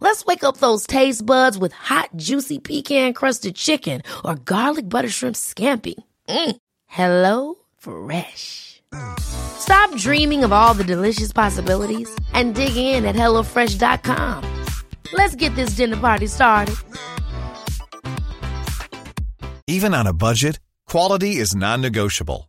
Let's wake up those taste buds with hot, juicy pecan crusted chicken or garlic butter shrimp scampi. Mm. Hello Fresh. Stop dreaming of all the delicious possibilities and dig in at HelloFresh.com. Let's get this dinner party started. Even on a budget, quality is non-negotiable.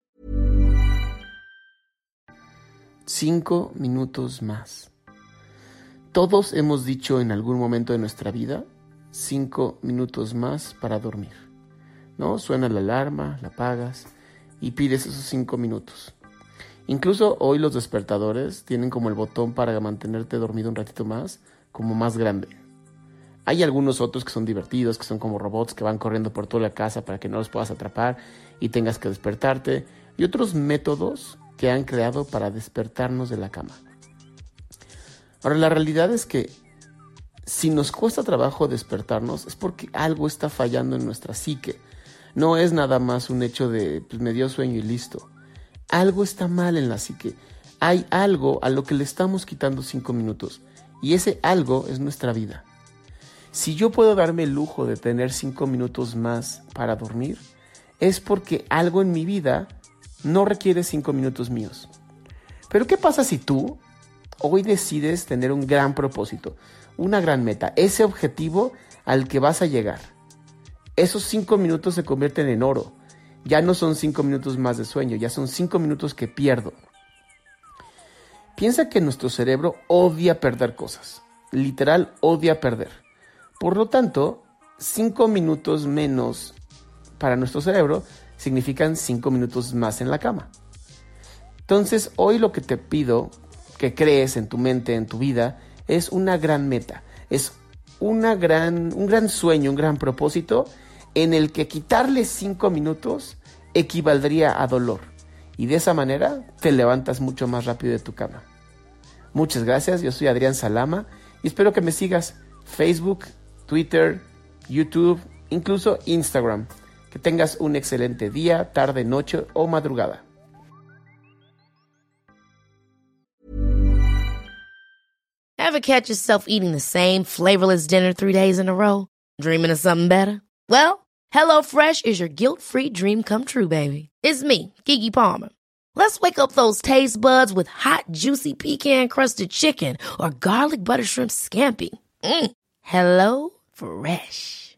Cinco minutos más. Todos hemos dicho en algún momento de nuestra vida, cinco minutos más para dormir. ¿No? Suena la alarma, la apagas y pides esos cinco minutos. Incluso hoy los despertadores tienen como el botón para mantenerte dormido un ratito más, como más grande. Hay algunos otros que son divertidos, que son como robots que van corriendo por toda la casa para que no los puedas atrapar y tengas que despertarte. Y otros métodos que han creado para despertarnos de la cama. Ahora, la realidad es que si nos cuesta trabajo despertarnos es porque algo está fallando en nuestra psique. No es nada más un hecho de pues, me dio sueño y listo. Algo está mal en la psique. Hay algo a lo que le estamos quitando cinco minutos. Y ese algo es nuestra vida. Si yo puedo darme el lujo de tener cinco minutos más para dormir, es porque algo en mi vida no requiere cinco minutos míos. Pero ¿qué pasa si tú hoy decides tener un gran propósito, una gran meta, ese objetivo al que vas a llegar? Esos cinco minutos se convierten en oro. Ya no son cinco minutos más de sueño, ya son cinco minutos que pierdo. Piensa que nuestro cerebro odia perder cosas. Literal, odia perder. Por lo tanto, cinco minutos menos para nuestro cerebro significan cinco minutos más en la cama. Entonces, hoy lo que te pido que crees en tu mente, en tu vida, es una gran meta. Es una gran, un gran sueño, un gran propósito en el que quitarle cinco minutos equivaldría a dolor. Y de esa manera te levantas mucho más rápido de tu cama. Muchas gracias, yo soy Adrián Salama y espero que me sigas Facebook, Twitter, YouTube, incluso Instagram. Que tengas un excelente día, tarde, noche o madrugada. Ever catch yourself eating the same flavorless dinner three days in a row? Dreaming of something better? Well, HelloFresh is your guilt-free dream come true, baby. It's me, Keke Palmer. Let's wake up those taste buds with hot, juicy pecan-crusted chicken or garlic butter shrimp scampi. Mm. Hello Fresh.